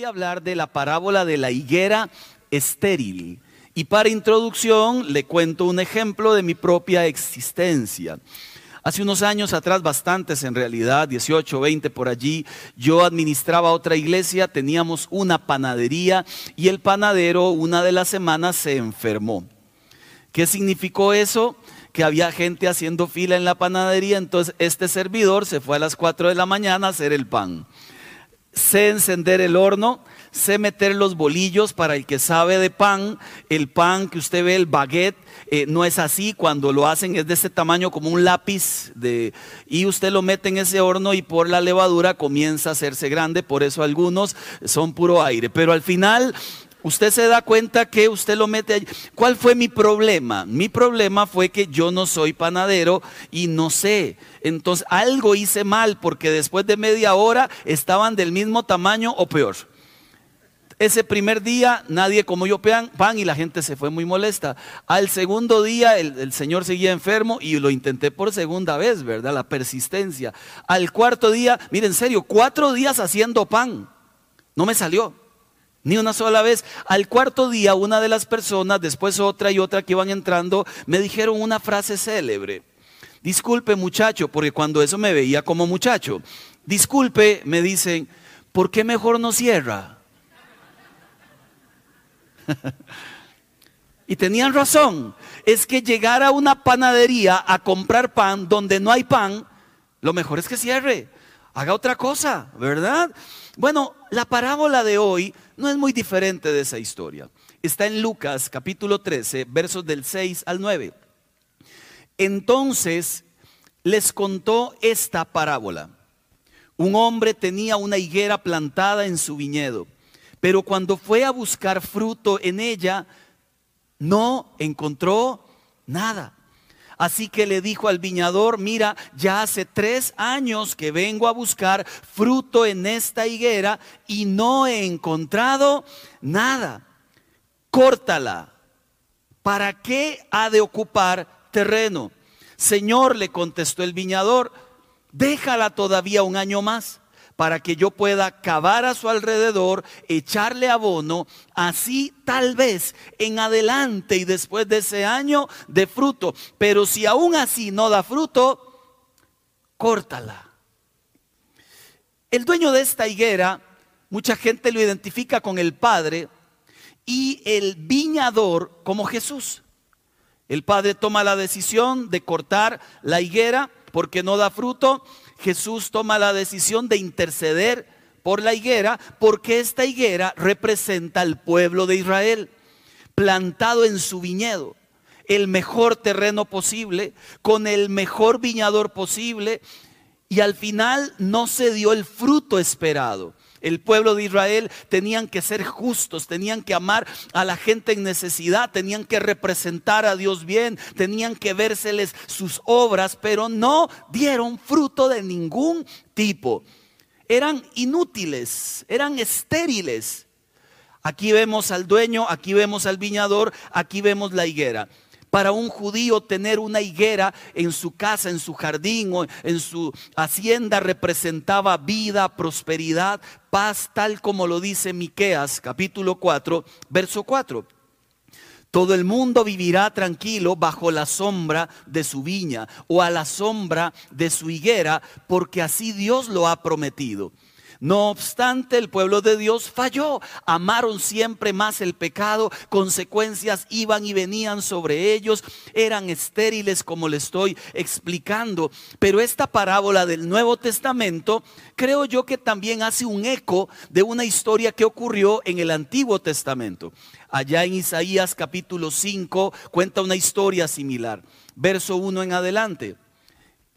voy a hablar de la parábola de la higuera estéril. Y para introducción le cuento un ejemplo de mi propia existencia. Hace unos años atrás, bastantes en realidad, 18, 20 por allí, yo administraba otra iglesia, teníamos una panadería y el panadero una de las semanas se enfermó. ¿Qué significó eso? Que había gente haciendo fila en la panadería, entonces este servidor se fue a las 4 de la mañana a hacer el pan. Sé encender el horno, sé meter los bolillos para el que sabe de pan, el pan que usted ve, el baguette, eh, no es así, cuando lo hacen es de ese tamaño como un lápiz de, y usted lo mete en ese horno y por la levadura comienza a hacerse grande, por eso algunos son puro aire, pero al final Usted se da cuenta que usted lo mete allí. ¿Cuál fue mi problema? Mi problema fue que yo no soy panadero y no sé. Entonces algo hice mal porque después de media hora estaban del mismo tamaño o peor. Ese primer día nadie como yo pan, y la gente se fue muy molesta. Al segundo día el, Señor seguía enfermo y lo intenté por segunda vez, ¿verdad? La persistencia. Al cuarto día, miren, en serio, cuatro días haciendo pan. No me salió. Ni una sola vez. Al cuarto día, una de las personas, después otra y otra que iban entrando, me dijeron una frase célebre. Disculpe muchacho, porque cuando eso me veía como muchacho. Disculpe, me dicen, ¿por qué mejor no cierra? y tenían razón. Es que llegar a una panadería a comprar pan donde no hay pan, lo mejor es que cierre. Haga otra cosa, ¿verdad? Bueno, la parábola de hoy no es muy diferente de esa historia. Está en Lucas capítulo 13, versos del 6 al 9. Entonces les contó esta parábola. Un hombre tenía una higuera plantada en su viñedo pero cuando fue a buscar fruto en ella, no encontró nada. Así que le dijo al viñador, mira, ya hace tres años que vengo a buscar fruto en esta higuera y no he encontrado nada. Córtala. ¿Para qué ha de ocupar terreno? Señor, le contestó el viñador, déjala todavía un año más para que yo pueda cavar a su alrededor, echarle abono, así tal vez en adelante y después de ese año de fruto. Pero si aún así no da fruto, córtala. El dueño de esta higuera, mucha gente lo identifica con el Padre y el viñador como Jesús. El Padre toma la decisión de cortar la higuera porque no da fruto Jesús toma la decisión de interceder por la higuera porque esta higuera representa al pueblo de Israel plantado en su viñedo, el mejor terreno posible, con el mejor viñador posible y al final no se dio el fruto esperado. El pueblo de Israel tenían que ser justos, tenían que amar a la gente en necesidad, tenían que representar a Dios bien, tenían que vérseles sus obras, pero no dieron fruto de ningún tipo. Eran inútiles, eran estériles. Aquí vemos al dueño, aquí vemos al viñador, aquí vemos la higuera. Para un judío tener una higuera en su casa, en su jardín o en su hacienda representaba vida, prosperidad, paz, tal como lo dice Miqueas capítulo 4, verso 4. Todo el mundo vivirá tranquilo bajo la sombra de su viña o a la sombra de su higuera, porque así Dios lo ha prometido. No obstante, el pueblo de Dios falló. Amaron siempre más el pecado. Consecuencias iban y venían sobre ellos. Eran estériles como le estoy explicando. Pero esta parábola del Nuevo Testamento creo yo que también hace un eco de una historia que ocurrió en el Antiguo Testamento. Allá en Isaías capítulo 5 cuenta una historia similar. Verso 1 en adelante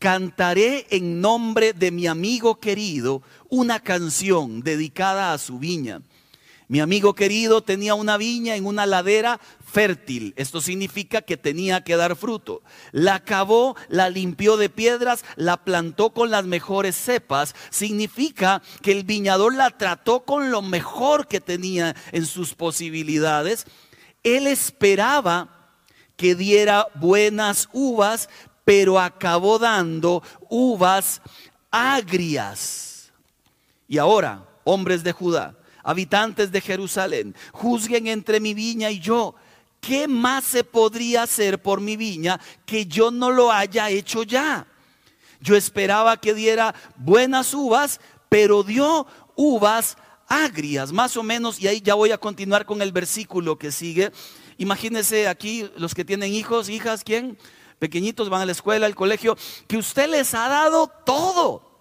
cantaré en nombre de mi amigo querido una canción dedicada a su viña. Mi amigo querido tenía una viña en una ladera fértil. Esto significa que tenía que dar fruto. La cavó, la limpió de piedras, la plantó con las mejores cepas. Significa que el viñador la trató con lo mejor que tenía en sus posibilidades. Él esperaba que diera buenas uvas, pero acabó dando uvas agrias. Y ahora, hombres de Judá, habitantes de Jerusalén, juzguen entre mi viña y yo. ¿Qué más se podría hacer por mi viña que yo no lo haya hecho ya? Yo esperaba que diera buenas uvas, pero dio uvas agrias, más o menos, y ahí ya voy a continuar con el versículo que sigue. Imagínense aquí los que tienen hijos, hijas, ¿quién? Pequeñitos van a la escuela, al colegio, que usted les ha dado todo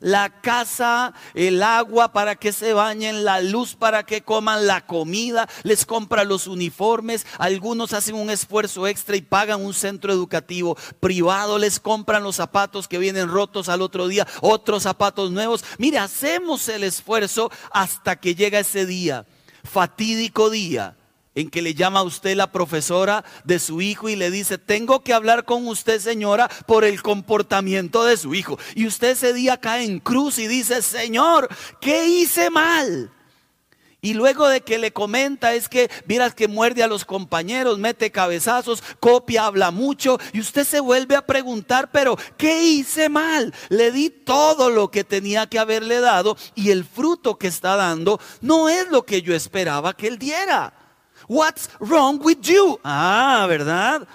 la casa, el agua para que se bañen, la luz para que coman, la comida, les compra los uniformes, algunos hacen un esfuerzo extra y pagan un centro educativo privado, les compran los zapatos que vienen rotos al otro día, otros zapatos nuevos. Mire, hacemos el esfuerzo hasta que llega ese día, fatídico día en que le llama a usted la profesora de su hijo y le dice, tengo que hablar con usted señora por el comportamiento de su hijo. Y usted ese día cae en cruz y dice, Señor, ¿qué hice mal? Y luego de que le comenta es que miras que muerde a los compañeros, mete cabezazos, copia, habla mucho y usted se vuelve a preguntar, pero ¿qué hice mal? Le di todo lo que tenía que haberle dado y el fruto que está dando no es lo que yo esperaba que él diera. What's wrong with you? Ah, ¿verdad?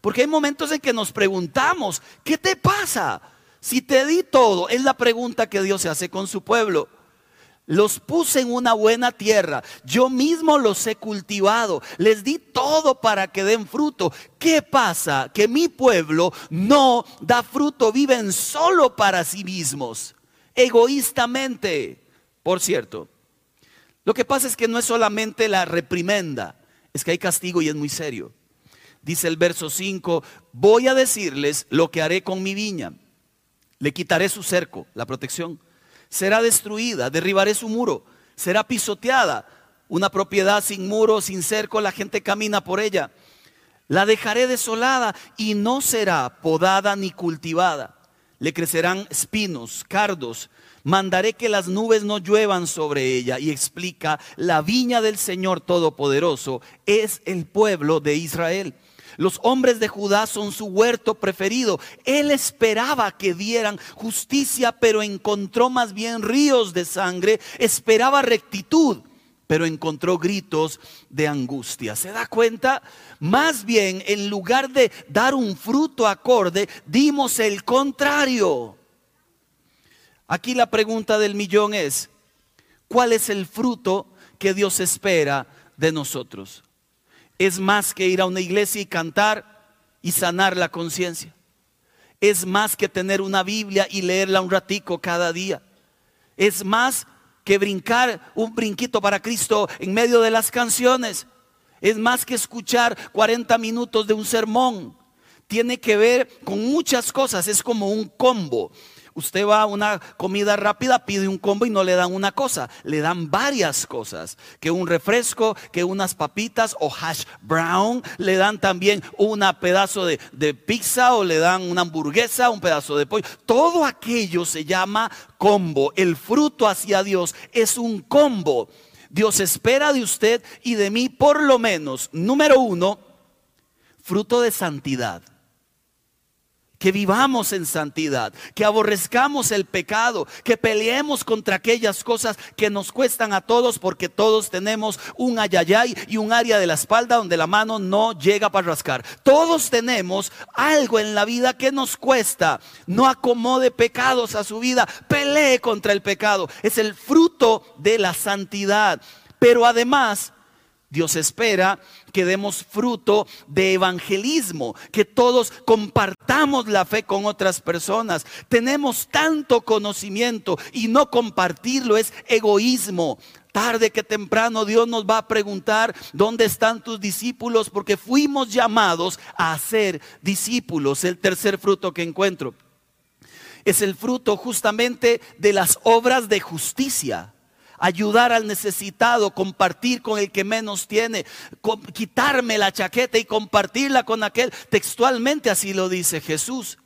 Porque hay momentos en que nos preguntamos, ¿qué te pasa? Si te di todo, es la pregunta que Dios se hace con su pueblo. Los puse en una buena tierra, yo mismo los he cultivado, les di todo para que den fruto. ¿Qué pasa? Que mi pueblo no da fruto, viven solo para sí mismos, egoístamente. Por cierto, lo que pasa es que no es solamente la reprimenda, es que hay castigo y es muy serio. Dice el verso 5, voy a decirles lo que haré con mi viña. Le quitaré su cerco, la protección. Será destruida, derribaré su muro, será pisoteada. Una propiedad sin muro, sin cerco, la gente camina por ella. La dejaré desolada y no será podada ni cultivada. Le crecerán espinos, cardos, mandaré que las nubes no lluevan sobre ella. Y explica, la viña del Señor Todopoderoso es el pueblo de Israel. Los hombres de Judá son su huerto preferido. Él esperaba que dieran justicia, pero encontró más bien ríos de sangre. Esperaba rectitud, pero encontró gritos de angustia. ¿Se da cuenta? Más bien, en lugar de dar un fruto acorde, dimos el contrario. Aquí la pregunta del millón es, ¿cuál es el fruto que Dios espera de nosotros? Es más que ir a una iglesia y cantar y sanar la conciencia. Es más que tener una Biblia y leerla un ratico cada día. Es más que brincar un brinquito para Cristo en medio de las canciones. Es más que escuchar 40 minutos de un sermón. Tiene que ver con muchas cosas. Es como un combo. Usted va a una comida rápida, pide un combo y no le dan una cosa, le dan varias cosas. Que un refresco, que unas papitas o hash brown, le dan también un pedazo de, de pizza o le dan una hamburguesa, un pedazo de pollo. Todo aquello se llama combo. El fruto hacia Dios es un combo. Dios espera de usted y de mí por lo menos, número uno, fruto de santidad que vivamos en santidad, que aborrezcamos el pecado, que peleemos contra aquellas cosas que nos cuestan a todos, porque todos tenemos un ayayay y un área de la espalda donde la mano no llega para rascar. Todos tenemos algo en la vida que nos cuesta. No acomode pecados a su vida, pelee contra el pecado. Es el fruto de la santidad. Pero además Dios espera que demos fruto de evangelismo, que todos compartamos la fe con otras personas. Tenemos tanto conocimiento y no compartirlo es egoísmo. Tarde que temprano Dios nos va a preguntar, ¿dónde están tus discípulos? Porque fuimos llamados a ser discípulos. El tercer fruto que encuentro es el fruto justamente de las obras de justicia ayudar al necesitado, compartir con el que menos tiene, quitarme la chaqueta y compartirla con aquel. Textualmente así lo dice Jesús.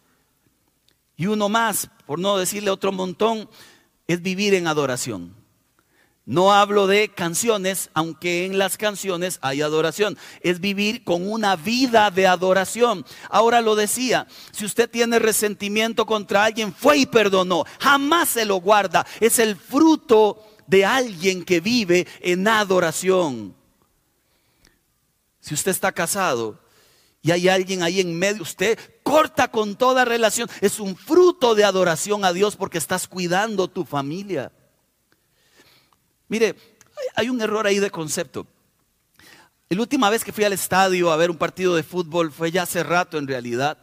Y uno más, por no decirle otro montón, es vivir en adoración. No hablo de canciones, aunque en las canciones hay adoración. Es vivir con una vida de adoración. Ahora lo decía, si usted tiene resentimiento contra alguien, fue y perdonó. Jamás se lo guarda. Es el fruto de alguien que vive en adoración. Si usted está casado y hay alguien ahí en medio, usted corta con toda relación. Es un fruto de adoración a Dios porque estás cuidando tu familia. Mire, hay un error ahí de concepto. La última vez que fui al estadio a ver un partido de fútbol fue ya hace rato en realidad,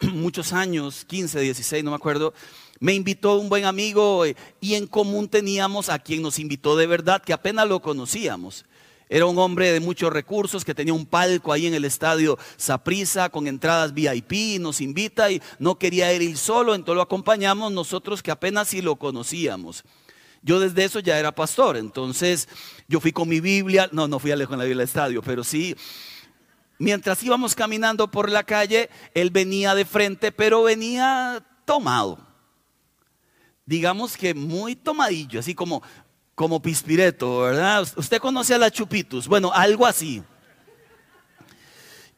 muchos años, 15, 16, no me acuerdo. Me invitó un buen amigo eh, y en común teníamos a quien nos invitó de verdad, que apenas lo conocíamos. Era un hombre de muchos recursos que tenía un palco ahí en el estadio Saprisa con entradas VIP, nos invita y no quería ir solo, entonces lo acompañamos nosotros que apenas sí lo conocíamos. Yo desde eso ya era pastor, entonces yo fui con mi Biblia, no, no fui a lejos en la Biblia del estadio, pero sí, mientras íbamos caminando por la calle, él venía de frente, pero venía tomado. Digamos que muy tomadillo, así como, como pispireto, ¿verdad? Usted conoce a la Chupitus, bueno, algo así.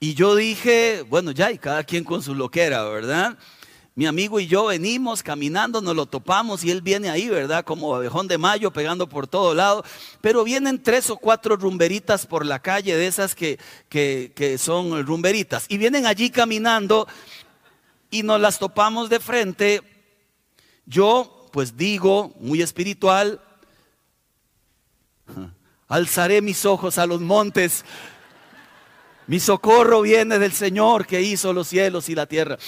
Y yo dije, bueno, ya, y cada quien con su loquera, ¿verdad? Mi amigo y yo venimos caminando, nos lo topamos y él viene ahí, ¿verdad? Como abejón de mayo pegando por todo lado. Pero vienen tres o cuatro rumberitas por la calle de esas que, que, que son rumberitas. Y vienen allí caminando y nos las topamos de frente. Yo, pues digo, muy espiritual, alzaré mis ojos a los montes. Mi socorro viene del Señor que hizo los cielos y la tierra.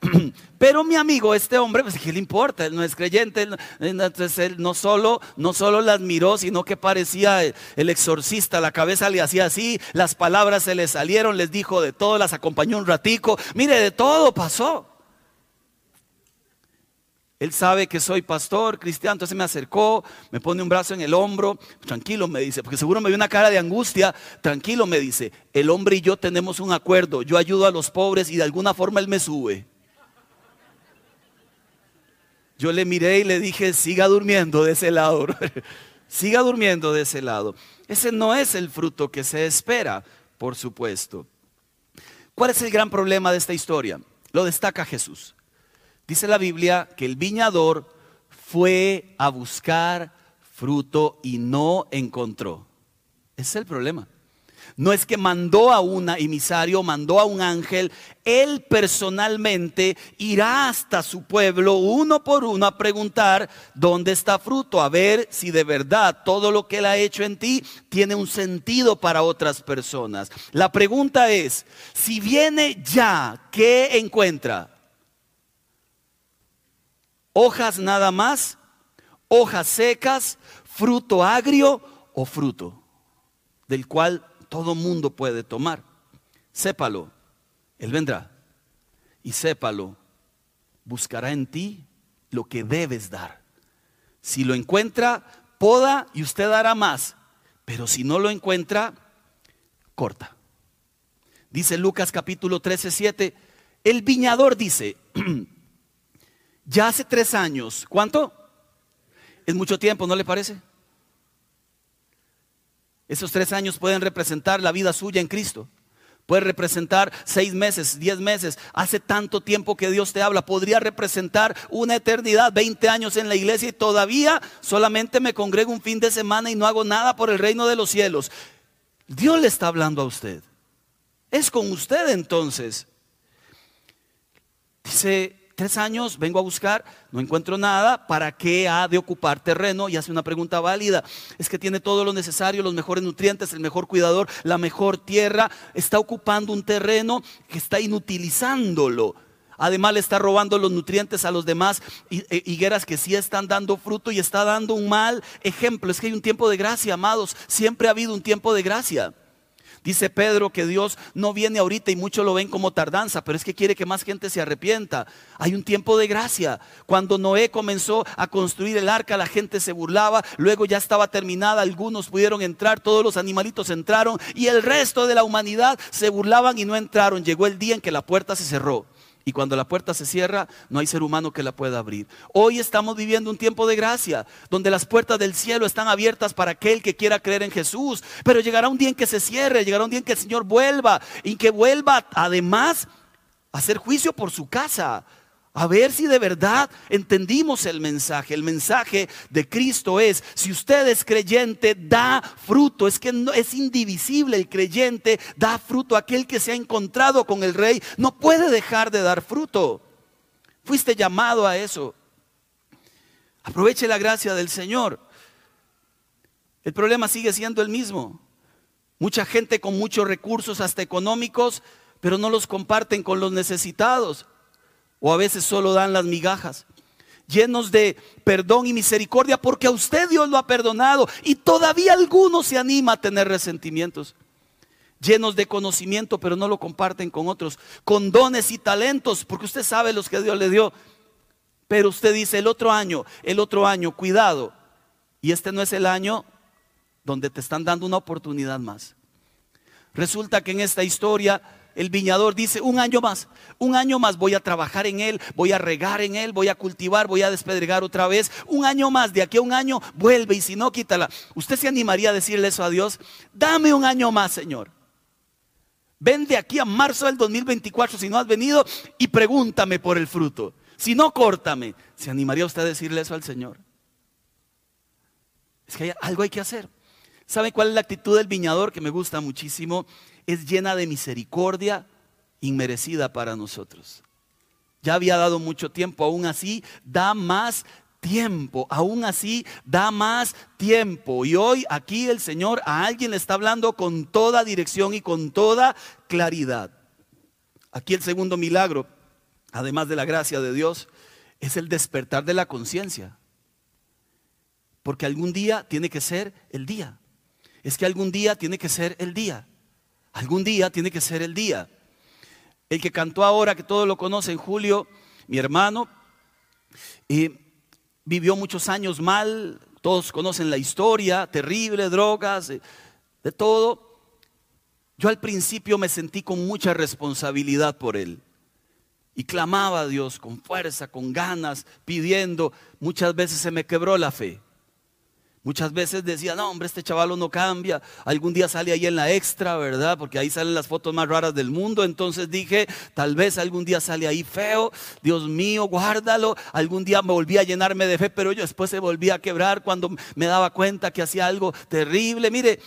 Pero mi amigo, este hombre, pues ¿qué le importa? Él no es creyente, entonces él no solo, no solo la admiró, sino que parecía el exorcista, la cabeza le hacía así, las palabras se le salieron, les dijo de todo, las acompañó un ratico, mire, de todo pasó. Él sabe que soy pastor cristiano, entonces me acercó, me pone un brazo en el hombro, tranquilo me dice, porque seguro me vio una cara de angustia, tranquilo me dice, el hombre y yo tenemos un acuerdo, yo ayudo a los pobres y de alguna forma él me sube. Yo le miré y le dije, siga durmiendo de ese lado, siga durmiendo de ese lado. Ese no es el fruto que se espera, por supuesto. ¿Cuál es el gran problema de esta historia? Lo destaca Jesús. Dice la Biblia que el viñador fue a buscar fruto y no encontró. Ese es el problema. No es que mandó a un emisario, mandó a un ángel. Él personalmente irá hasta su pueblo uno por uno a preguntar dónde está fruto, a ver si de verdad todo lo que él ha hecho en ti tiene un sentido para otras personas. La pregunta es, si viene ya, ¿qué encuentra? Hojas nada más, hojas secas, fruto agrio o fruto del cual todo mundo puede tomar. Sépalo, Él vendrá. Y sépalo, buscará en ti lo que debes dar. Si lo encuentra, poda y usted dará más. Pero si no lo encuentra, corta. Dice Lucas capítulo 13, 7. El viñador dice, ya hace tres años, ¿cuánto? Es mucho tiempo, ¿no le parece? Esos tres años pueden representar la vida suya en Cristo. Puede representar seis meses, diez meses. Hace tanto tiempo que Dios te habla. Podría representar una eternidad, 20 años en la iglesia y todavía solamente me congrego un fin de semana y no hago nada por el reino de los cielos. Dios le está hablando a usted. Es con usted entonces. Dice tres años vengo a buscar, no encuentro nada, ¿para qué ha de ocupar terreno? Y hace una pregunta válida. Es que tiene todo lo necesario, los mejores nutrientes, el mejor cuidador, la mejor tierra, está ocupando un terreno que está inutilizándolo. Además le está robando los nutrientes a los demás e, higueras que sí están dando fruto y está dando un mal ejemplo. Es que hay un tiempo de gracia, amados. Siempre ha habido un tiempo de gracia. Dice Pedro que Dios no viene ahorita y muchos lo ven como tardanza, pero es que quiere que más gente se arrepienta. Hay un tiempo de gracia. Cuando Noé comenzó a construir el arca, la gente se burlaba, luego ya estaba terminada, algunos pudieron entrar, todos los animalitos entraron y el resto de la humanidad se burlaban y no entraron. Llegó el día en que la puerta se cerró. Y cuando la puerta se cierra, no hay ser humano que la pueda abrir. Hoy estamos viviendo un tiempo de gracia, donde las puertas del cielo están abiertas para aquel que quiera creer en Jesús. Pero llegará un día en que se cierre, llegará un día en que el Señor vuelva y que vuelva además a hacer juicio por su casa, A ver si de verdad entendimos el mensaje. El mensaje de Cristo es, si usted es creyente, da fruto. Es que no, es indivisible el creyente, da fruto. Aquel que se ha encontrado con el rey no puede dejar de dar fruto. Fuiste llamado a eso. Aproveche la gracia del Señor. El problema sigue siendo el mismo. Mucha gente con muchos recursos, hasta económicos, pero no los comparten con los necesitados o a veces solo dan las migajas. Llenos de perdón y misericordia porque a usted Dios lo ha perdonado y todavía alguno se anima a tener resentimientos. Llenos de conocimiento pero no lo comparten con otros. Con dones y talentos porque usted sabe los que Dios le dio. Pero usted dice el otro año, el otro año, cuidado. Y este no es el año donde te están dando una oportunidad más. Resulta que en esta historia el viñador dice, un año más, un año más voy a trabajar en él, voy a regar en él, voy a cultivar, voy a despedregar otra vez. Un año más, de aquí a un año vuelve y si no, quítala. ¿Usted se animaría a decirle eso a Dios? Dame un año más, Señor. Ven de aquí a marzo del 2024 si no has venido y pregúntame por el fruto. Si no, córtame. ¿Se animaría usted a decirle eso al Señor? Es que hay, algo hay que hacer. ¿Sabe cuál es la actitud del viñador que me gusta muchísimo? Es llena de misericordia inmerecida para nosotros. Ya había dado mucho tiempo, aún así da más tiempo, aún así da más tiempo. Y hoy aquí el Señor a alguien le está hablando con toda dirección y con toda claridad. Aquí el segundo milagro, además de la gracia de Dios, es el despertar de la conciencia. Porque algún día tiene que ser el día. Es que algún día tiene que ser el día. Algún día tiene que ser el día. El que cantó ahora, que todos lo conocen, Julio, mi hermano, vivió muchos años mal, todos conocen la historia, terrible, drogas, de, de todo. Yo al principio me sentí con mucha responsabilidad por él. Y clamaba a Dios con fuerza, con ganas, pidiendo. Muchas veces se me quebró la fe. Muchas veces decía, no, hombre, este chaval no cambia. Algún día sale ahí en la extra, ¿verdad? Porque ahí salen las fotos más raras del mundo. Entonces dije, tal vez algún día sale ahí feo. Dios mío, guárdalo. Algún día me volví a llenarme de fe, pero yo después se volvía a quebrar cuando me daba cuenta que hacía algo terrible. Mire,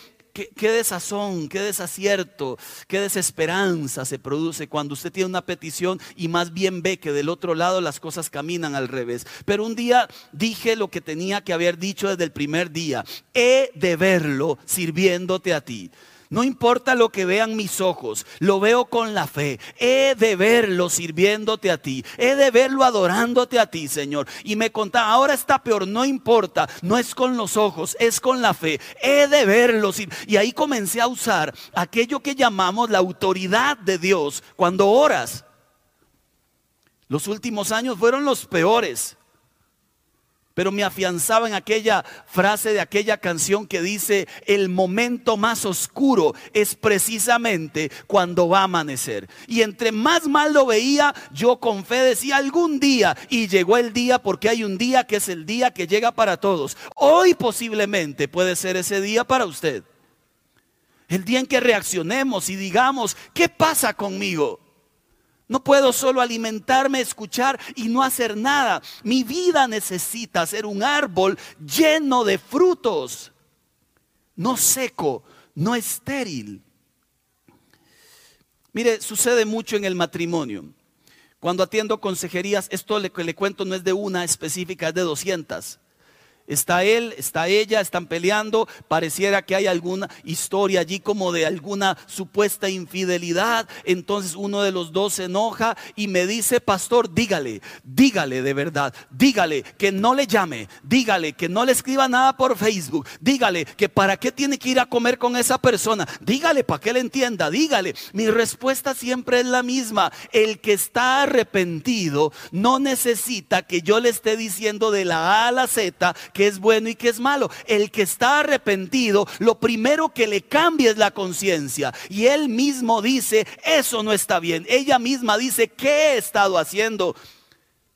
Qué, desazón, qué desacierto, qué desesperanza se produce cuando usted tiene una petición y más bien ve que del otro lado las cosas caminan al revés. Pero un día dije lo que tenía que haber dicho desde el primer día. He de verlo sirviéndote a ti. No importa lo que vean mis ojos, lo veo con la fe. He de verlo sirviéndote a ti. He de verlo adorándote a ti, Señor. Y me contaba, ahora está peor, no importa. No es con los ojos, es con la fe. He de verlo. Y ahí comencé a usar aquello que llamamos la autoridad de Dios cuando oras. Los últimos años fueron los peores pero me afianzaba en aquella frase de aquella canción que dice, el momento más oscuro es precisamente cuando va a amanecer. Y entre más mal lo veía, yo con fe decía algún día, y llegó el día porque hay un día que es el día que llega para todos. Hoy posiblemente puede ser ese día para usted. El día en que reaccionemos y digamos, ¿qué pasa conmigo? No puedo solo alimentarme, escuchar y no hacer nada. Mi vida necesita ser un árbol lleno de frutos, no seco, no estéril. Mire, sucede mucho en el matrimonio. Cuando atiendo consejerías, esto que le cuento no es de una específica, es de 200. Está él, está ella, están peleando. Pareciera que hay alguna historia allí como de alguna supuesta infidelidad. Entonces uno de los dos se enoja y me dice, pastor, dígale, dígale de verdad, dígale que no le llame, dígale que no le escriba nada por Facebook, dígale que para qué tiene que ir a comer con esa persona, dígale para que él entienda, dígale. Mi respuesta siempre es la misma. El que está arrepentido no necesita que yo le esté diciendo de la A a la Z que es bueno y que es malo. El que está arrepentido, lo primero que le cambia es la conciencia. Y él mismo dice, eso no está bien. Ella misma dice, ¿qué he estado haciendo?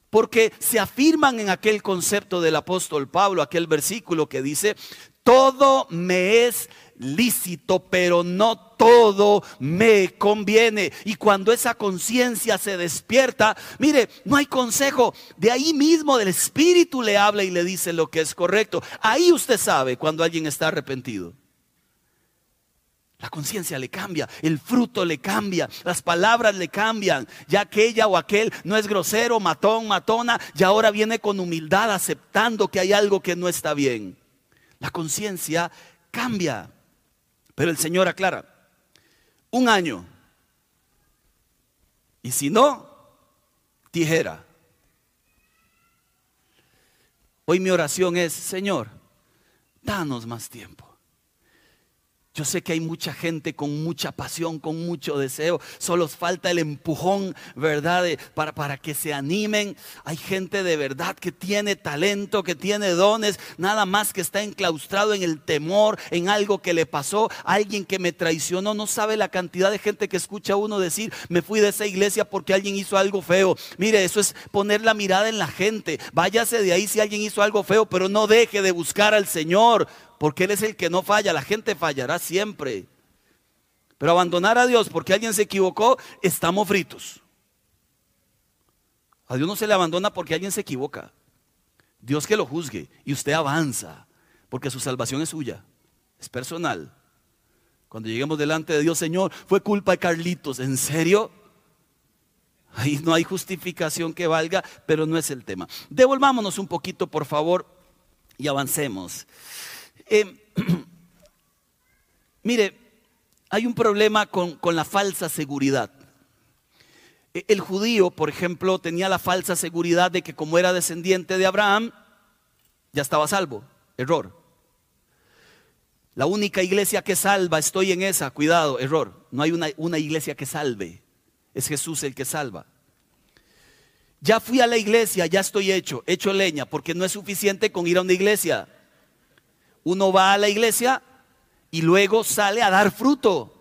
Porque se afirman en aquel concepto del apóstol Pablo, aquel versículo que dice, todo me es lícito, pero no todo me conviene. Y cuando esa conciencia se despierta, mire, no hay consejo. De ahí mismo del Espíritu le habla y le dice lo que es correcto. Ahí usted sabe cuando alguien está arrepentido. La conciencia le cambia, el fruto le cambia, las palabras le cambian. Ya aquella o aquel no es grosero, matón, matona, y ahora viene con humildad aceptando que hay algo que no está bien. La conciencia cambia. Pero el Señor aclara, un año. Y si no, tijera. Hoy mi oración es, Señor, danos más tiempo. Yo sé que hay mucha gente con mucha pasión, con mucho deseo. Solo falta el empujón, ¿verdad? para, para que se animen. Hay gente de verdad que tiene talento, que tiene dones. Nada más que está enclaustrado en el temor, en algo que le pasó. Alguien que me traicionó. No sabe la cantidad de gente que escucha a uno decir, me fui de esa iglesia porque alguien hizo algo feo. Mire, eso es poner la mirada en la gente. Váyase de ahí si alguien hizo algo feo, pero no deje de buscar al Señor porque Él es el que no falla, la gente fallará siempre. Pero abandonar a Dios porque alguien se equivocó, estamos fritos. A Dios no se le abandona porque alguien se equivoca. Dios que lo juzgue y usted avanza, porque su salvación es suya, es personal. Cuando lleguemos delante de Dios, Señor, fue culpa de Carlitos, ¿en serio? Ahí no hay justificación que valga, pero no es el tema. Devolvámonos un poquito, por favor, y avancemos. Eh, mire, hay un problema con, con la falsa seguridad. E, el judío, por ejemplo, tenía la falsa seguridad de que como era descendiente de Abraham, ya estaba salvo. Error. La única iglesia que salva, estoy en esa, cuidado, error. No hay una, una, iglesia que salve. Es Jesús el que salva. Ya fui a la iglesia, ya estoy hecho, hecho leña, porque no es suficiente con ir a una iglesia. Uno va a la iglesia y luego sale a dar fruto.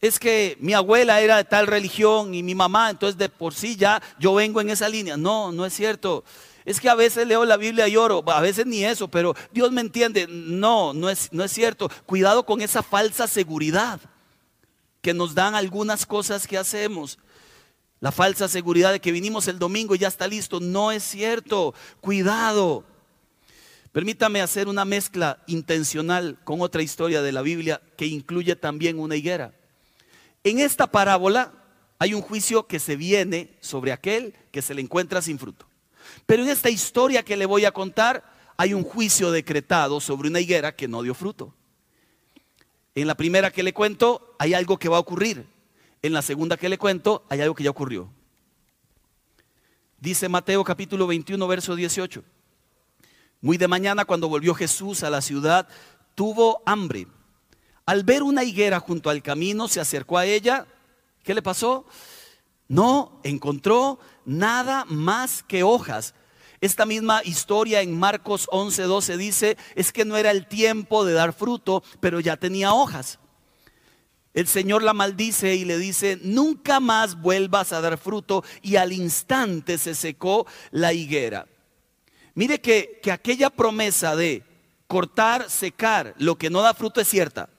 Es que mi abuela era de tal religión y mi mamá, entonces de por sí ya yo vengo en esa línea. No, no es cierto. Es que a veces leo la Biblia y lloro, a veces ni eso, pero Dios me entiende. No, no es, no es cierto. Cuidado con esa falsa seguridad que nos dan algunas cosas que hacemos. La falsa seguridad de que vinimos el domingo y ya está listo. No es cierto. Cuidado. Permítame hacer una mezcla intencional con otra historia de la Biblia que incluye también una higuera. En esta parábola hay un juicio que se viene sobre aquel que se le encuentra sin fruto. Pero en esta historia que le voy a contar hay un juicio decretado sobre una higuera que no dio fruto. En la primera que le cuento hay algo que va a ocurrir. En la segunda que le cuento hay algo que ya ocurrió. Dice Mateo capítulo 21, verso 18. Muy de mañana, cuando volvió Jesús a la ciudad, tuvo hambre. Al ver una higuera junto al camino, se acercó a ella. ¿Qué le pasó? No encontró nada más que hojas. Esta misma historia en Marcos 11, 12 dice, es que no era el tiempo de dar fruto, pero ya tenía hojas. El Señor la maldice y le dice, nunca más vuelvas a dar fruto, y al instante se secó la higuera. Mire que, aquella promesa de cortar, secar lo que no da fruto es cierta.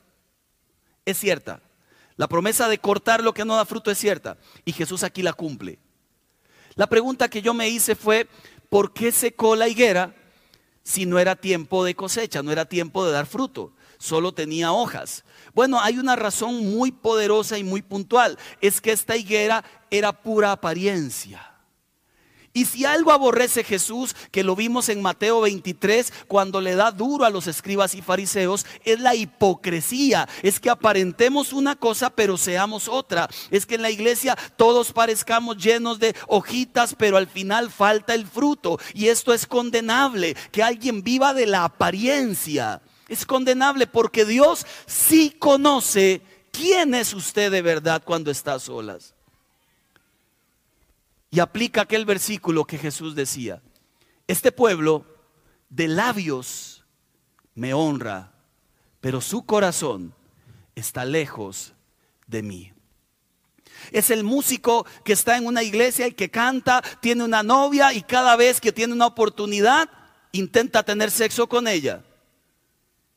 Es cierta. La promesa de cortar lo que no da fruto es cierta. Y Jesús aquí la cumple. La pregunta que yo me hice fue, ¿por qué secó la higuera si no era tiempo de cosecha, no era tiempo de dar fruto? Solo tenía hojas. Bueno, hay una razón muy poderosa y muy puntual. Es que esta higuera era pura apariencia. Y si algo aborrece Jesús, que lo vimos en Mateo 23, cuando le da duro a los escribas y fariseos, es la hipocresía. Es que aparentemos una cosa, pero seamos otra. Es que en la iglesia todos parezcamos llenos de hojitas, pero al final falta el fruto. Y esto es condenable, que alguien viva de la apariencia. Es condenable porque Dios sí conoce quién es usted de verdad cuando está a solas y aplica aquel versículo que Jesús decía. Este pueblo de labios me honra, pero su corazón está lejos de mí. Es el músico que está en una iglesia, el que canta, tiene una novia y cada vez que tiene una oportunidad, intenta tener sexo con ella.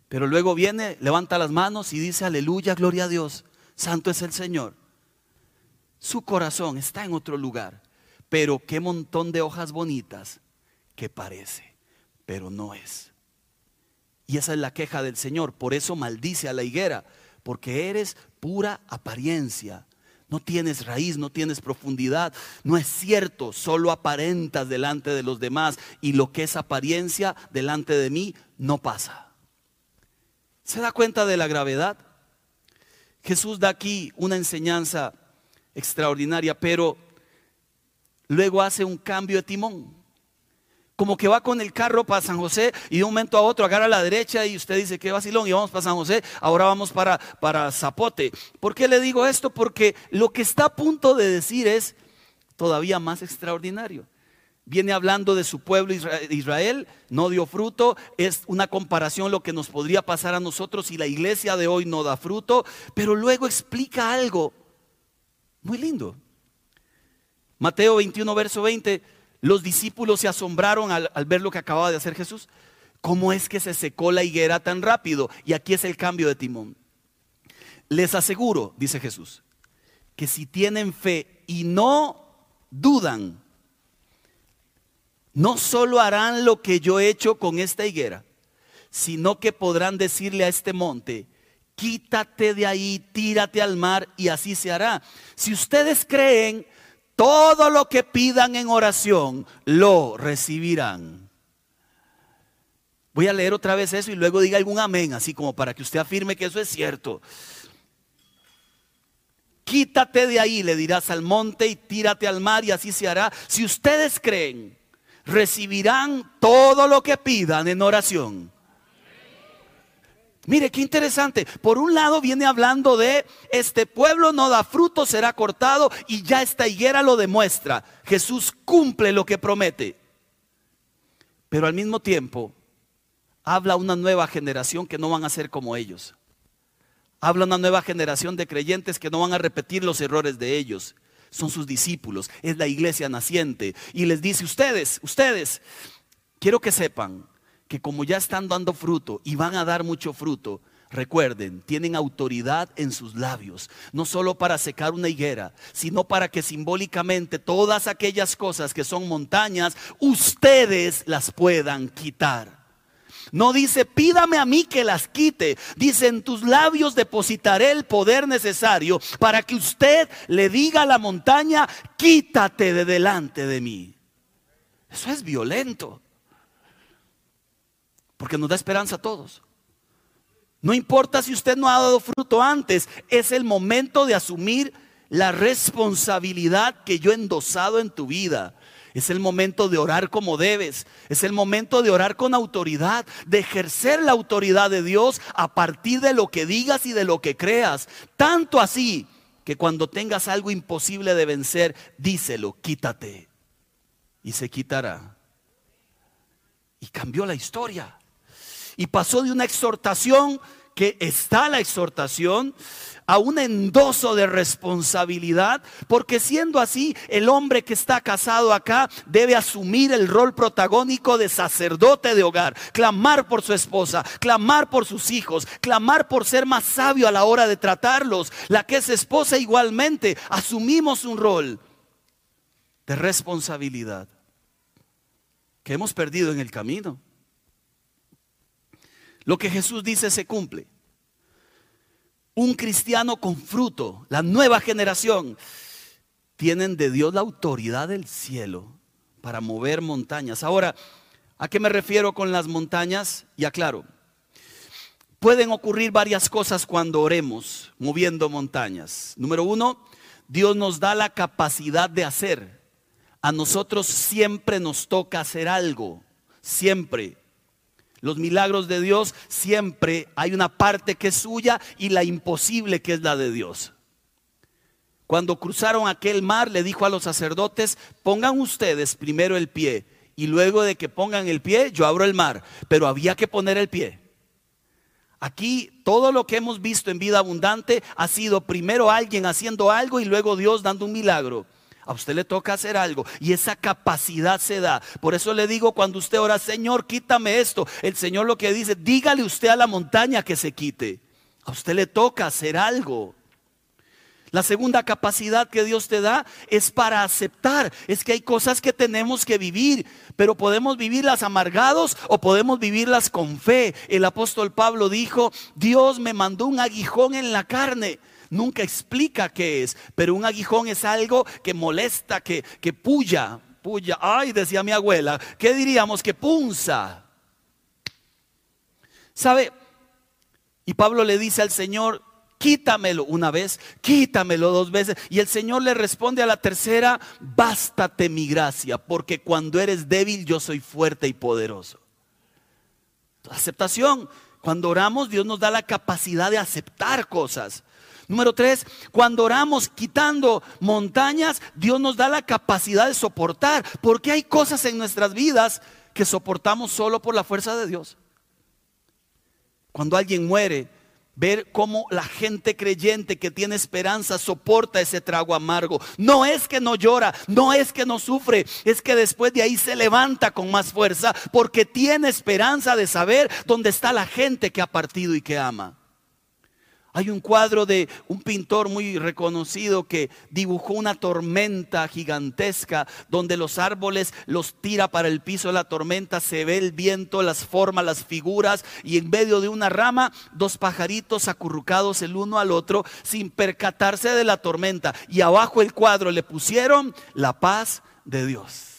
Pero luego viene, levanta las manos y dice, aleluya, gloria a Dios, santo es el Señor. Su corazón está en otro lugar, pero qué montón de hojas bonitas que parece, pero no es. Y esa es la queja del Señor, por eso maldice a la higuera, porque eres pura apariencia. No tienes raíz, no tienes profundidad. No es cierto, solo aparentas delante de los demás y lo que es apariencia delante de mí no pasa. ¿Se da cuenta de la gravedad? Jesús da aquí una enseñanza extraordinaria, pero luego hace un cambio de timón. Como que va con el carro para San José y de un momento a otro agarra a la derecha y usted dice, qué vacilón, y vamos para San José, ahora vamos para, para Zapote. ¿Por qué le digo esto? Porque lo que está a punto de decir es todavía más extraordinario. Viene hablando de su pueblo Israel, no dio fruto, es una comparación lo que nos podría pasar a nosotros si la iglesia de hoy no da fruto, pero luego explica algo muy lindo. Mateo 21, verso 20 los discípulos se asombraron al, ver lo que acababa de hacer Jesús. ¿Cómo es que se secó la higuera tan rápido? Y aquí es el cambio de timón. Les aseguro, dice Jesús, que si tienen fe y no dudan, no solo harán lo que yo he hecho con esta higuera, sino que podrán decirle a este monte, quítate de ahí, tírate al mar y así se hará. Si ustedes creen, todo lo que pidan en oración lo recibirán. Voy a leer otra vez eso y luego diga algún amén, así como para que usted afirme que eso es cierto. Quítate de ahí, le dirás al monte y tírate al mar y así se hará. Si ustedes creen, recibirán todo lo que pidan en oración. Mire, qué interesante. Por un lado viene hablando de este pueblo no da fruto, será cortado y ya esta higuera lo demuestra. Jesús cumple lo que promete. Pero al mismo tiempo habla una nueva generación que no van a ser como ellos. Habla una nueva generación de creyentes que no van a repetir los errores de ellos. Son sus discípulos, es la iglesia naciente. Y les dice, ustedes, ustedes, quiero que sepan que como ya están dando fruto y van a dar mucho fruto, recuerden, tienen autoridad en sus labios, no solo para secar una higuera, sino para que simbólicamente todas aquellas cosas que son montañas, ustedes las puedan quitar. No dice, pídame a mí que las quite. Dice, en tus labios depositaré el poder necesario para que usted le diga a la montaña, quítate de delante de mí. Eso es violento porque nos da esperanza a todos. No importa si usted no ha dado fruto antes, es el momento de asumir la responsabilidad que yo he endosado en tu vida. Es el momento de orar como debes. Es el momento de orar con autoridad, de ejercer la autoridad de Dios a partir de lo que digas y de lo que creas. Tanto así que cuando tengas algo imposible de vencer, díselo, quítate. Y se quitará. Y cambió la historia y pasó de una exhortación que está la exhortación a un endoso de responsabilidad, porque siendo así, el hombre que está casado acá debe asumir el rol protagónico de sacerdote de hogar, clamar por su esposa, clamar por sus hijos, clamar por ser más sabio a la hora de tratarlos. La que es esposa igualmente, asumimos un rol de responsabilidad que hemos perdido en el camino. Lo que Jesús dice se cumple. Un cristiano con fruto, la nueva generación, tienen de Dios la autoridad del cielo para mover montañas. Ahora, ¿a qué me refiero con las montañas? Y aclaro, pueden ocurrir varias cosas cuando oremos moviendo montañas. Número uno, Dios nos da la capacidad de hacer. A nosotros siempre nos toca hacer algo, siempre. Los milagros de Dios siempre hay una parte que es suya y la imposible que es la de Dios. Cuando cruzaron aquel mar, le dijo a los sacerdotes, pongan ustedes primero el pie y luego de que pongan el pie, yo abro el mar. Pero había que poner el pie. Aquí todo lo que hemos visto en vida abundante ha sido primero alguien haciendo algo y luego Dios dando un milagro. A usted le toca hacer algo y esa capacidad se da. Por eso le digo cuando usted ora, Señor, quítame esto. El Señor lo que dice, dígale usted a la montaña que se quite. A usted le toca hacer algo. La segunda capacidad que Dios te da es para aceptar. Es que hay cosas que tenemos que vivir, pero podemos vivirlas amargados o podemos vivirlas con fe. El apóstol Pablo dijo, Dios me mandó un aguijón en la carne nunca explica qué es, pero un aguijón es algo que molesta, que, que puya, puya. Ay, decía mi abuela, ¿qué diríamos? Que punza. ¿Sabe? Y Pablo le dice al Señor, quítamelo una vez, quítamelo dos veces. Y el Señor le responde a la tercera, bástate mi gracia, porque cuando eres débil yo soy fuerte y poderoso. Aceptación. Cuando oramos, Dios nos da la capacidad de aceptar cosas. Número tres, cuando oramos quitando montañas, Dios nos da la capacidad de soportar, porque hay cosas en nuestras vidas que soportamos solo por la fuerza de Dios. Cuando alguien muere, ver cómo la gente creyente que tiene esperanza soporta ese trago amargo. No es que no llora, no es que no sufre, es que después de ahí se levanta con más fuerza porque tiene esperanza de saber dónde está la gente que ha partido y que ama. Hay un cuadro de un pintor muy reconocido que dibujó una tormenta gigantesca donde los árboles los tira para el piso de la tormenta, se ve el viento, las formas, las figuras y en medio de una rama dos pajaritos acurrucados el uno al otro sin percatarse de la tormenta. Y abajo el cuadro le pusieron la paz de Dios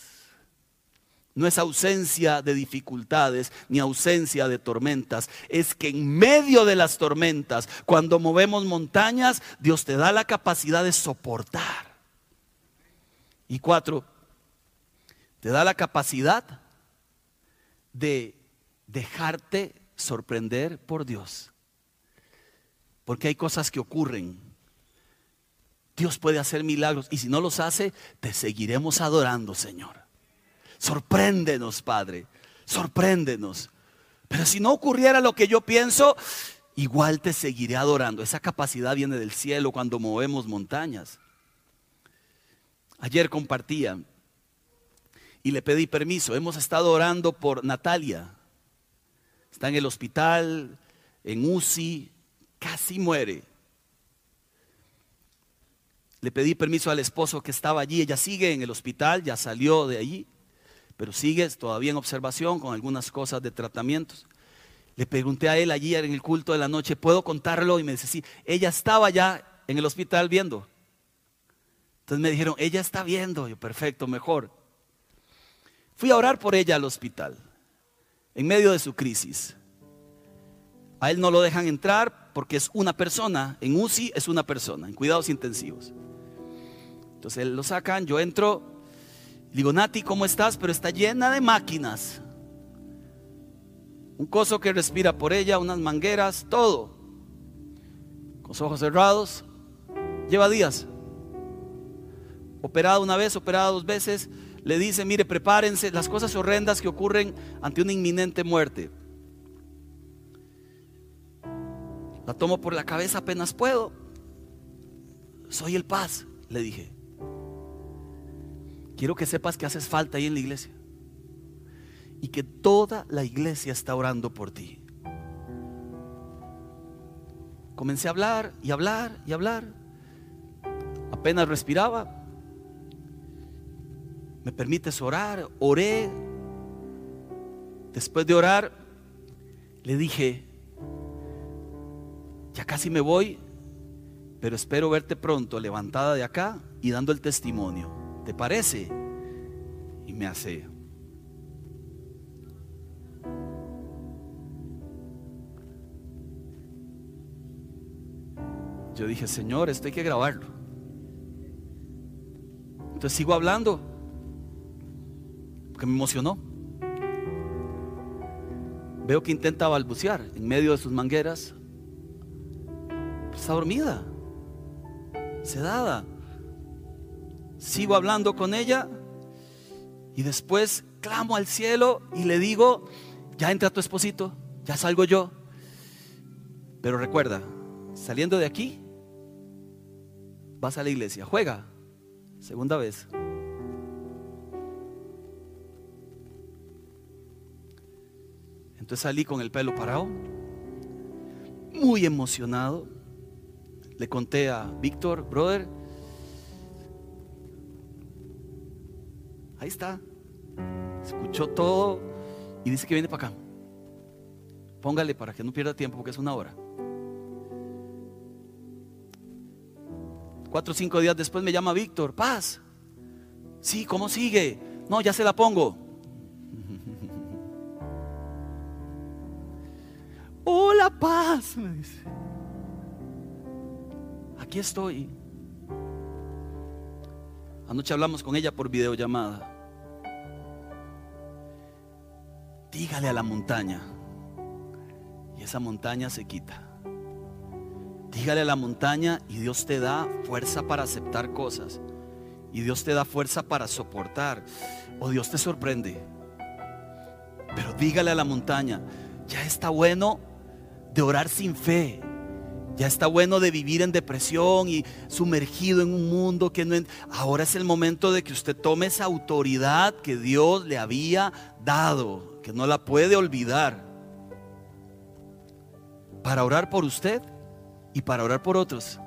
no es ausencia de dificultades ni ausencia de tormentas. Es que en medio de las tormentas, cuando movemos montañas, Dios te da la capacidad de soportar. Y cuatro, te da la capacidad de dejarte sorprender por Dios. Porque hay cosas que ocurren. Dios puede hacer milagros y si no los hace, te seguiremos adorando, Señor. Sorpréndenos, Padre. Sorpréndenos. Pero si no ocurriera lo que yo pienso, igual te seguiré adorando. Esa capacidad viene del cielo cuando movemos montañas. Ayer compartía y le pedí permiso. Hemos estado orando por Natalia. Está en el hospital, en UCI, casi muere. Le pedí permiso al esposo que estaba allí. Ella sigue en el hospital, ya salió de allí pero sigues todavía en observación con algunas cosas de tratamientos. Le pregunté a él allí en el culto de la noche, ¿puedo contarlo? Y me dice, sí, ella estaba ya en el hospital viendo. Entonces me dijeron, ella está viendo. Yo, perfecto, mejor. Fui a orar por ella al hospital, en medio de su crisis. A él no lo dejan entrar porque es una persona, en UCI es una persona, en cuidados intensivos. Entonces lo sacan, yo entro, digo, Nati, ¿cómo estás? Pero está llena de máquinas. Un coso que respira por ella, unas mangueras, todo. Con los ojos cerrados. Lleva días. Operada una vez, operada dos veces. Le dice, mire, prepárense las cosas horrendas que ocurren ante una inminente muerte. La tomo por la cabeza apenas puedo. Soy el paz, le dije quiero que sepas que haces falta ahí en la iglesia. Y que toda la iglesia está orando por ti. Comencé a hablar y hablar y hablar. Apenas respiraba. ¿Me permites orar? Oré. Después de orar, le dije, ya casi me voy, pero espero verte pronto levantada de acá y dando el testimonio. ¿Te parece? Y me hace. Yo dije, Señor, esto hay que grabarlo. Entonces sigo hablando, porque me emocionó. Veo que intenta balbucear en medio de sus mangueras. Está dormida, sedada. Sigo hablando con ella y después clamo al cielo y le digo, ya entra tu esposito, ya salgo yo. Pero recuerda, saliendo de aquí, vas a la iglesia, juega, Segunda vez. Entonces salí con el pelo parado, muy emocionado. Le conté a Víctor, brother, ahí está. Escuchó todo y dice que viene para acá. Póngale para que no pierda tiempo porque es una hora. Cuatro o cinco días después me llama Víctor, paz. Sí, ¿cómo sigue? No, ya se la pongo. Hola, paz, me dice. Aquí estoy. Anoche hablamos con ella por videollamada. Dígale a la montaña y esa montaña se quita. Dígale a la montaña y Dios te da fuerza para aceptar cosas. Y Dios te da fuerza para soportar. O Dios te sorprende. Pero dígale a la montaña, ya está bueno de orar sin fe. Ya está bueno de vivir en depresión y sumergido en un mundo que no... Ahora es el momento de que usted tome esa autoridad que Dios le había dado, que no la puede olvidar para orar por usted y para orar por otros.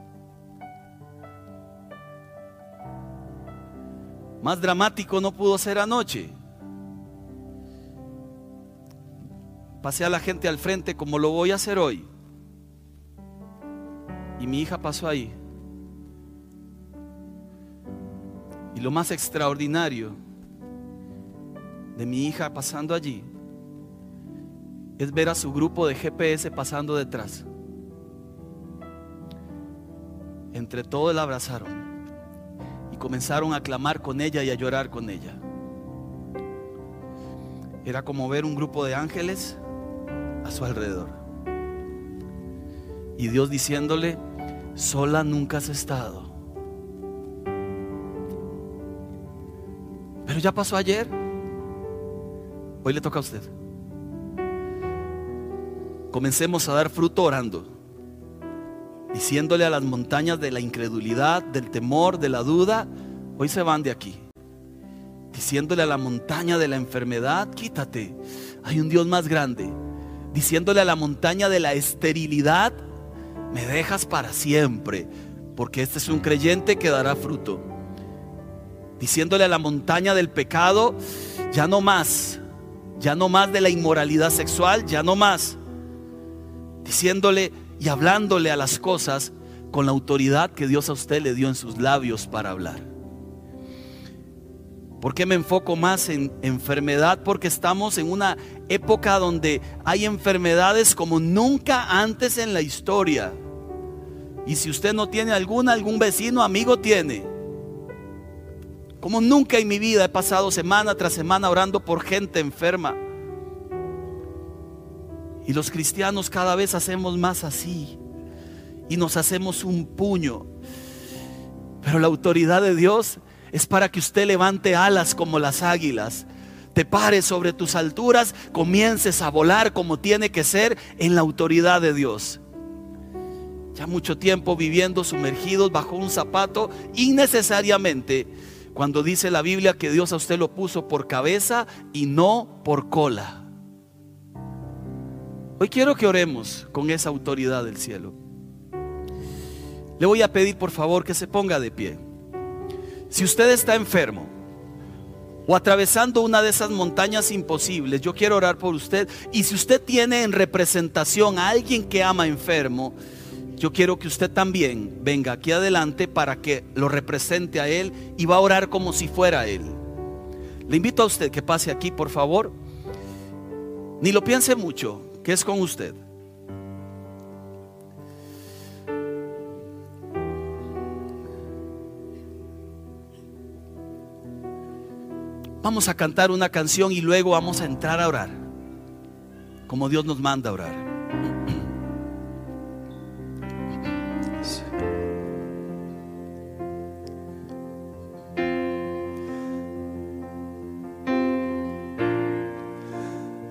Más dramático no pudo ser anoche. Pasé a la gente al frente como lo voy a hacer hoy. Y mi hija pasó ahí. Y lo más extraordinario de mi hija pasando allí es ver a su grupo de GPS pasando detrás. Entre todos la abrazaron y comenzaron a clamar con ella y a llorar con ella. Era como ver un grupo de ángeles a su alrededor. Y Dios diciéndole, sola nunca has estado. Pero ya pasó ayer. Hoy le toca a usted. Comencemos a dar fruto orando, diciéndole a las montañas de la incredulidad, del temor, de la duda, hoy se van de aquí. Diciéndole a la montaña de la enfermedad, quítate, hay un Dios más grande. Diciéndole a la montaña de la esterilidad, me dejas para siempre, porque este es un creyente que dará fruto. Diciéndole a la montaña del pecado, ya no más, ya no más de la inmoralidad sexual, ya no más diciéndole y hablándole a las cosas con la autoridad que Dios a usted le dio en sus labios para hablar. ¿Por qué me enfoco más en enfermedad? Porque estamos en una época donde hay enfermedades como nunca antes en la historia. Y si usted no tiene alguna, algún vecino, amigo tiene. Como nunca en mi vida he pasado semana tras semana orando por gente enferma. Y los cristianos cada vez hacemos más así. Y nos hacemos un puño. Pero la autoridad de Dios es para que usted levante alas como las águilas. Te pares sobre tus alturas, comiences a volar como tiene que ser en la autoridad de Dios. Ya mucho tiempo viviendo sumergidos bajo un zapato innecesariamente cuando dice la Biblia que Dios a usted lo puso por cabeza y no por cola. Hoy quiero que oremos con esa autoridad del cielo. Le voy a pedir por favor que se ponga de pie. Si usted está enfermo o atravesando una de esas montañas imposibles, yo quiero orar por usted. Y si usted tiene en representación a alguien que ama enfermo, yo quiero que usted también venga aquí adelante para que lo represente a él y va a orar como si fuera él. Le invito a usted que pase aquí, por favor. Ni lo piense mucho. ¿Qué es con usted? Vamos a cantar una canción y luego vamos a entrar a orar, como Dios nos manda a orar.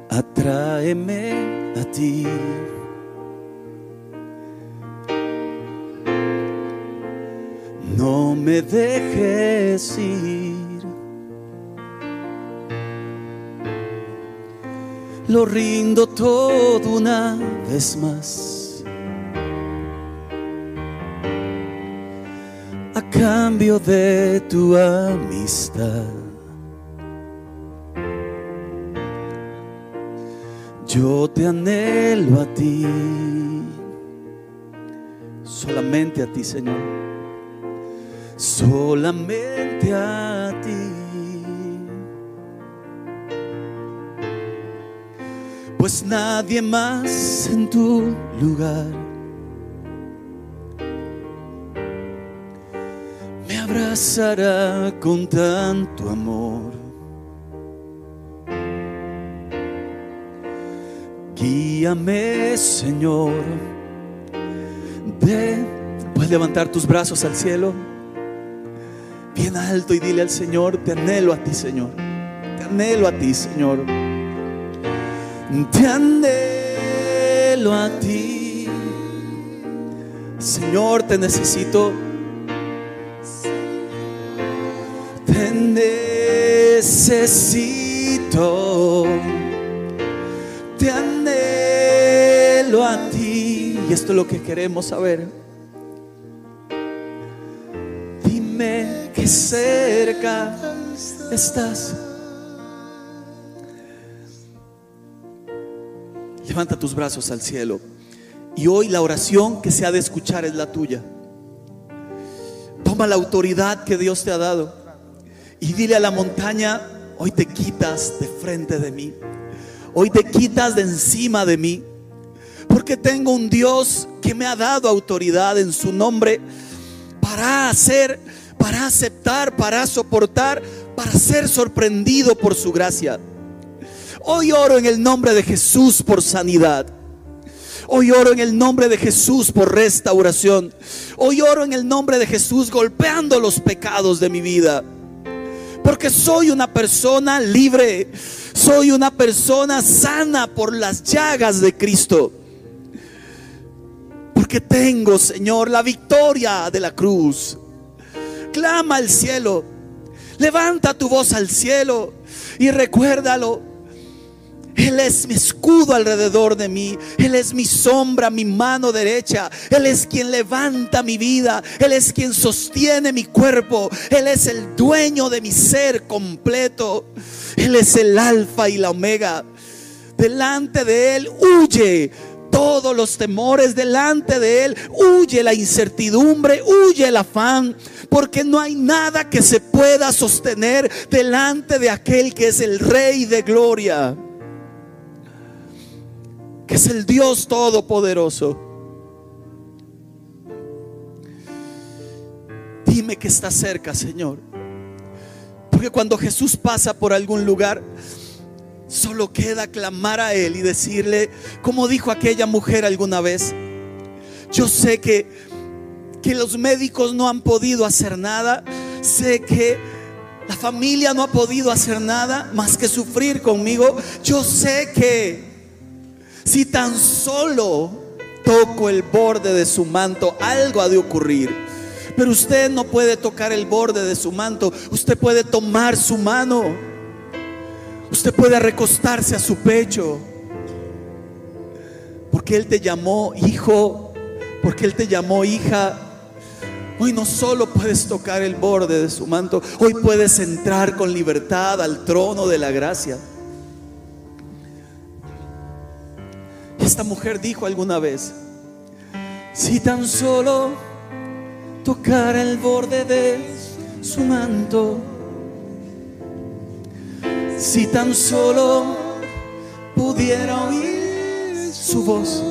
Atráeme a ti. No me dejes ir. Lo rindo todo una vez más. A cambio de tu amistad. Yo te anhelo a ti, solamente a ti, Señor, solamente a ti. Pues nadie más en tu lugar me abrazará con tanto amor. Guíame, Señor. De, puedes levantar tus brazos al cielo, bien alto y dile al Señor, te anhelo a ti, Señor. Te anhelo a ti, Señor. Te anhelo a ti. Señor, te necesito. Te necesito. Te anhelo a ti. Y esto es lo que queremos saber. Dime que cerca estás. Levanta tus brazos al cielo. Y hoy la oración que se ha de escuchar es la tuya. Toma la autoridad que Dios te ha dado. Y dile a la montaña, hoy te quitas de frente de mí. Hoy te quitas de encima de mí. Porque tengo un Dios que me ha dado autoridad en su nombre para hacer, para aceptar, para soportar, para ser sorprendido por su gracia. Hoy oro en el nombre de Jesús por sanidad. Hoy oro en el nombre de Jesús por restauración. Hoy oro en el nombre de Jesús golpeando los pecados de mi vida. Porque soy una persona libre. Soy una persona sana por las llagas de Cristo. Porque tengo, Señor, la victoria de la cruz. Clama al cielo. Levanta tu voz al cielo y recuérdalo. Él es mi escudo alrededor de mí. Él es mi sombra, mi mano derecha. Él es quien levanta mi vida. Él es quien sostiene mi cuerpo. Él es el dueño de mi ser completo. Él es el alfa y la omega. Delante de Él huye todos los temores delante de Él. Huye la incertidumbre, huye el afán, porque no hay nada que se pueda sostener delante de aquel que es el Rey de Gloria que es el Dios Todopoderoso. Dime que está cerca, Señor. Porque cuando Jesús pasa por algún lugar, solo queda clamar a Él y decirle, como dijo aquella mujer alguna vez, yo sé que, que los médicos no han podido hacer nada, sé que la familia no ha podido hacer nada más que sufrir conmigo, yo sé que si tan solo toco el borde de su manto, algo ha de ocurrir. Pero usted no puede tocar el borde de su manto. Usted puede tomar su mano. Usted puede recostarse a su pecho. Porque Él te llamó hijo. Porque Él te llamó hija. Hoy no solo puedes tocar el borde de su manto. Hoy puedes entrar con libertad al trono de la gracia. Esta mujer dijo alguna vez, si tan solo tocara el borde de su manto, si tan solo pudiera oír su voz,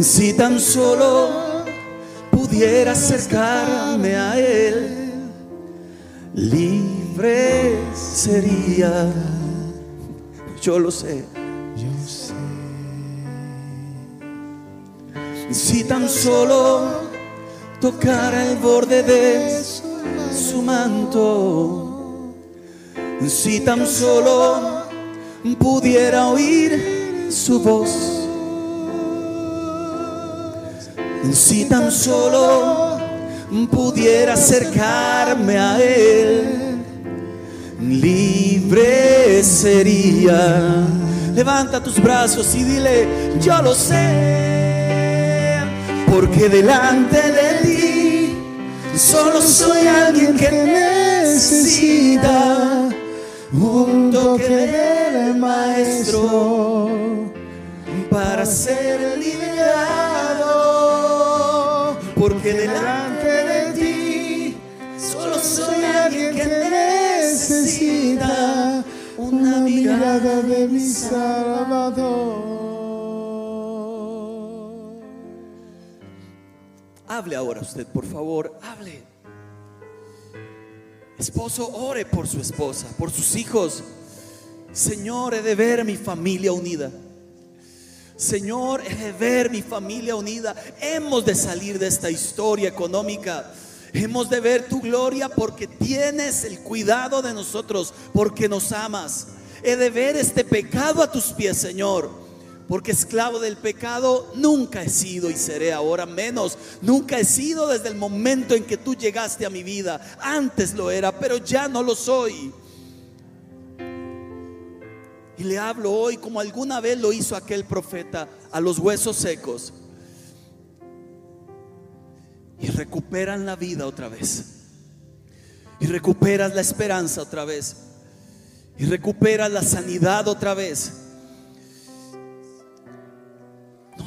si tan solo pudiera acercarme a Él, libre sería yo lo sé. Yo sé. Si tan solo tocara el borde de su manto, si tan solo pudiera oír su voz, si tan solo pudiera acercarme a Él, libre sería. Levanta tus brazos y dile, yo lo sé, porque delante de ti solo soy alguien que necesita un toque del maestro para ser liberado, porque delante de ti solo soy alguien que necesita una mirada de mi Salvador. Hable ahora usted, por favor, hable. Esposo, ore por su esposa, por sus hijos. Señor, he de ver mi familia unida. Señor, he de ver mi familia unida. Hemos de salir de esta historia económica. Hemos de ver tu gloria porque tienes el cuidado de nosotros, porque nos amas. He de ver este pecado a tus pies, Señor porque esclavo del pecado nunca he sido y seré ahora menos. Nunca he sido desde el momento en que tú llegaste a mi vida. Antes lo era, pero ya no lo soy. Y le hablo hoy como alguna vez lo hizo aquel profeta a los huesos secos. Y recuperan la vida otra vez. Y recuperas la esperanza otra vez. Y recuperas la sanidad otra vez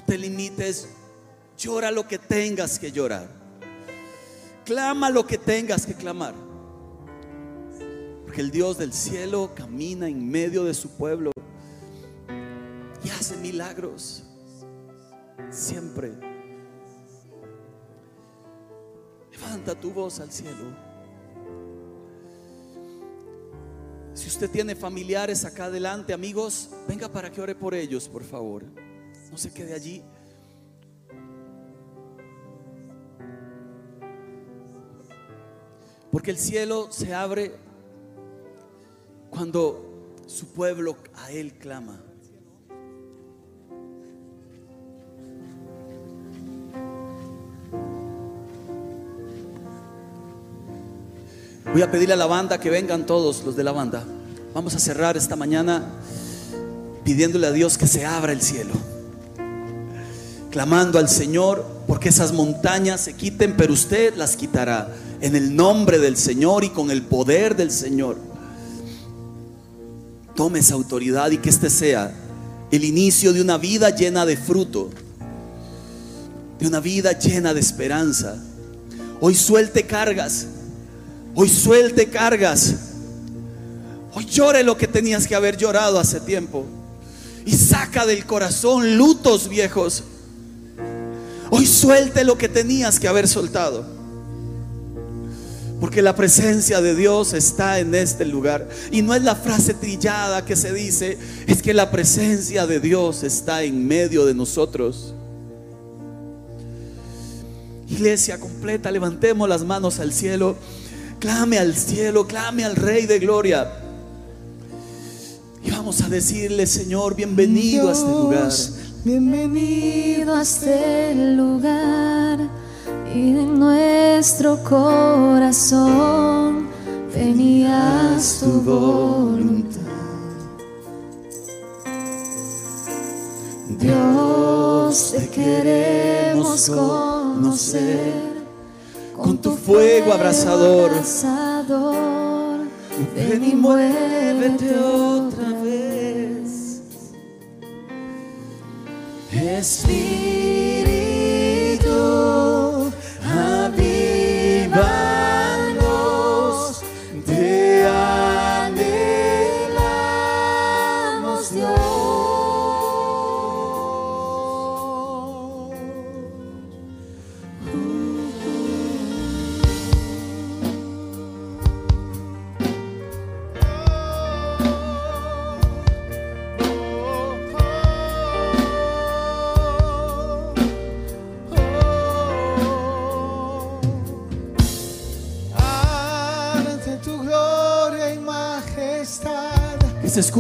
te limites, llora lo que tengas que llorar. Clama lo que tengas que clamar. Porque el Dios del cielo camina en medio de su pueblo y hace milagros. Siempre. Levanta tu voz al cielo. Si usted tiene familiares acá adelante, amigos, venga para que ore por ellos, por favor no se quede allí. Porque el cielo se abre cuando su pueblo a Él clama. Voy a pedirle a la banda que vengan todos los de la banda. Vamos a cerrar esta mañana pidiéndole a Dios que se abra el cielo clamando al Señor porque esas montañas se quiten, pero usted las quitará en el nombre del Señor y con el poder del Señor. Tome esa autoridad y que este sea el inicio de una vida llena de fruto, de una vida llena de esperanza. Hoy suelte cargas, hoy suelte cargas. Hoy llore lo que tenías que haber llorado hace tiempo. Y saca del corazón lutos viejos Hoy suelte lo que tenías que haber soltado. Porque la presencia de Dios está en este lugar. Y no es la frase trillada que se dice, es que la presencia de Dios está en medio de nosotros. Iglesia completa, levantemos las manos al cielo. Clame al cielo, clame al Rey de Gloria. Y vamos a decirle, Señor, bienvenido a este lugar. Bienvenido a este lugar y en nuestro corazón venías tu voluntad. Dios, te queremos conocer con tu fuego abrasador. Ven y muévete otra Espíritu,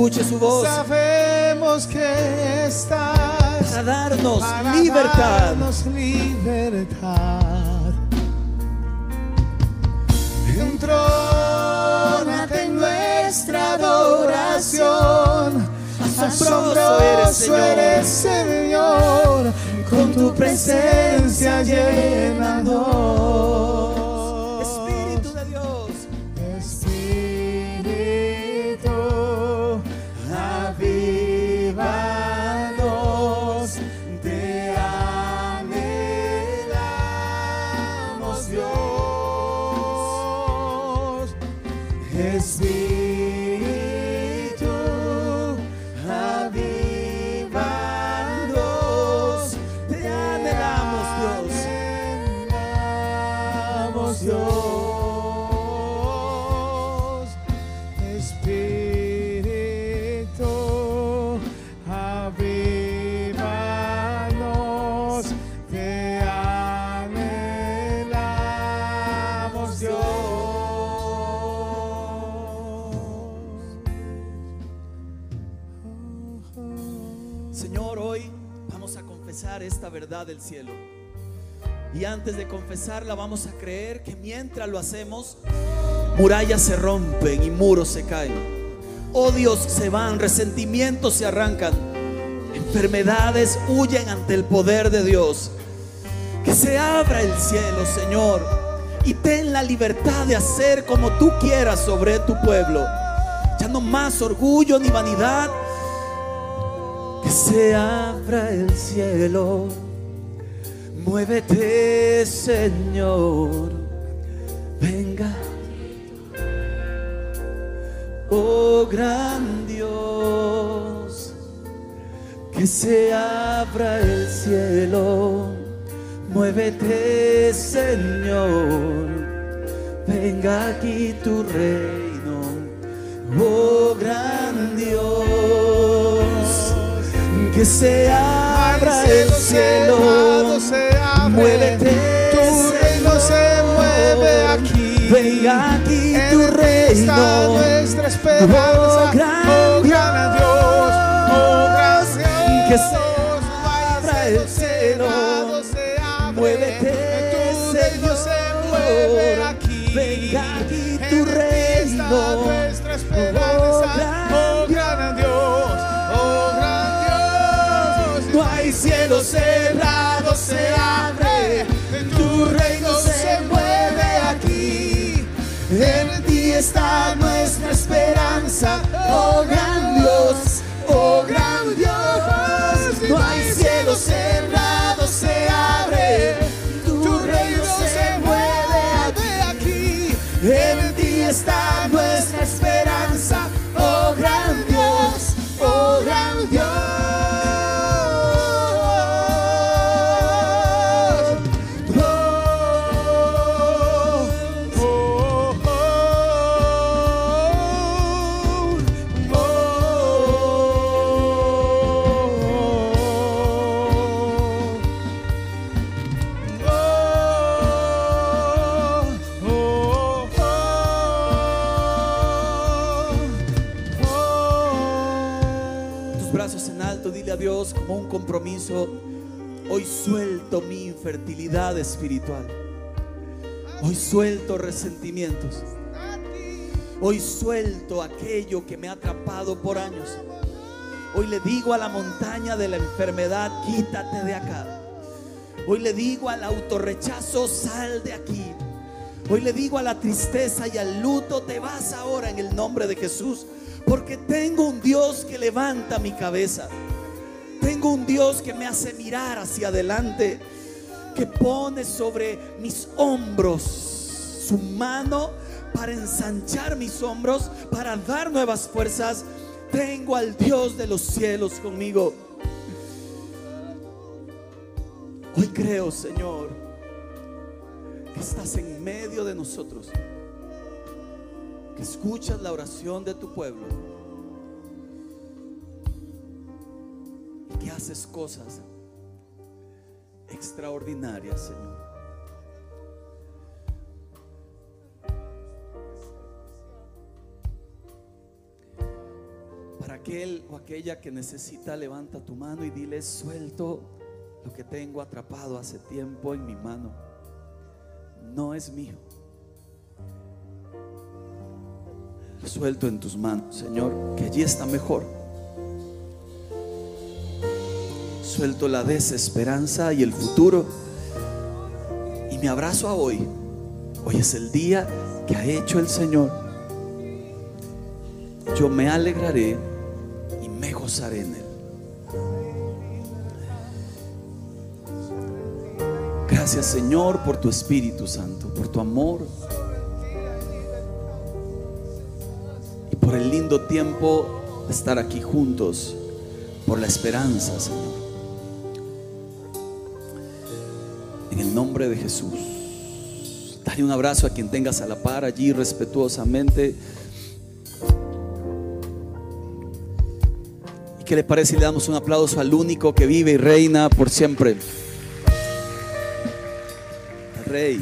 escuche su voz. Sabemos que estás para darnos libertad. libertad. Entrónate en nuestra adoración. Asombroso eres, Señor. eres, Señor, con tu presencia llenador. Esta verdad del cielo. Y antes de confesarla vamos a creer que mientras lo hacemos, murallas se rompen y muros se caen. Odios se van, resentimientos se arrancan. Enfermedades huyen ante el poder de Dios. Que se abra el cielo, Señor, y ten la libertad de hacer como tú quieras sobre tu pueblo. Ya no más orgullo ni vanidad, se abra el cielo. Muévete, Señor. Venga. Oh gran Dios, que se abra el cielo. Muévete, Señor. Venga aquí tu reino. Oh gran Dios, se abra el cielo. Muévete, Tu reino se mueve aquí. Venga aquí tu En ti reino. nuestra esperanza. Oh, gran Oh, gran Dios. Oh, Dios. Que se abra el cielo. se abre. Muévete, Tu reino se mueve aquí. Venga aquí tu reino. Compromiso. Hoy suelto mi infertilidad espiritual. Hoy suelto resentimientos. Hoy suelto aquello que me ha atrapado por años. Hoy le digo a la montaña de la enfermedad, quítate de acá. Hoy le digo al autorrechazo, sal de aquí. Hoy le digo a la tristeza y al luto, te vas ahora en el nombre de Jesús. Porque tengo un Dios que levanta mi cabeza. Un Dios que me hace mirar hacia adelante. Que pone sobre mis hombros su mano para ensanchar mis hombros, para dar nuevas fuerzas. Tengo al Dios de los cielos conmigo. Hoy creo, Señor, que estás en medio de nosotros, que escuchas la oración de tu pueblo haces cosas extraordinarias, Señor. Para aquel o aquella que necesita, levanta tu mano y dile, suelto lo que tengo atrapado hace tiempo en mi mano. No es mío. suelto en tus manos, Señor, que allí está mejor. Suelto la desesperanza y el futuro y me abrazo a hoy. Hoy es el día que ha hecho el Señor. Yo me alegraré y me gozaré en él. Gracias Señor por tu Espíritu Santo, por tu amor y por el lindo tiempo de estar aquí juntos, por la esperanza, Señor. Nombre de Jesús. Dale un abrazo a quien tengas a la par allí respetuosamente. ¿Y qué le parece si le damos un aplauso al único que vive y reina por siempre? Rey.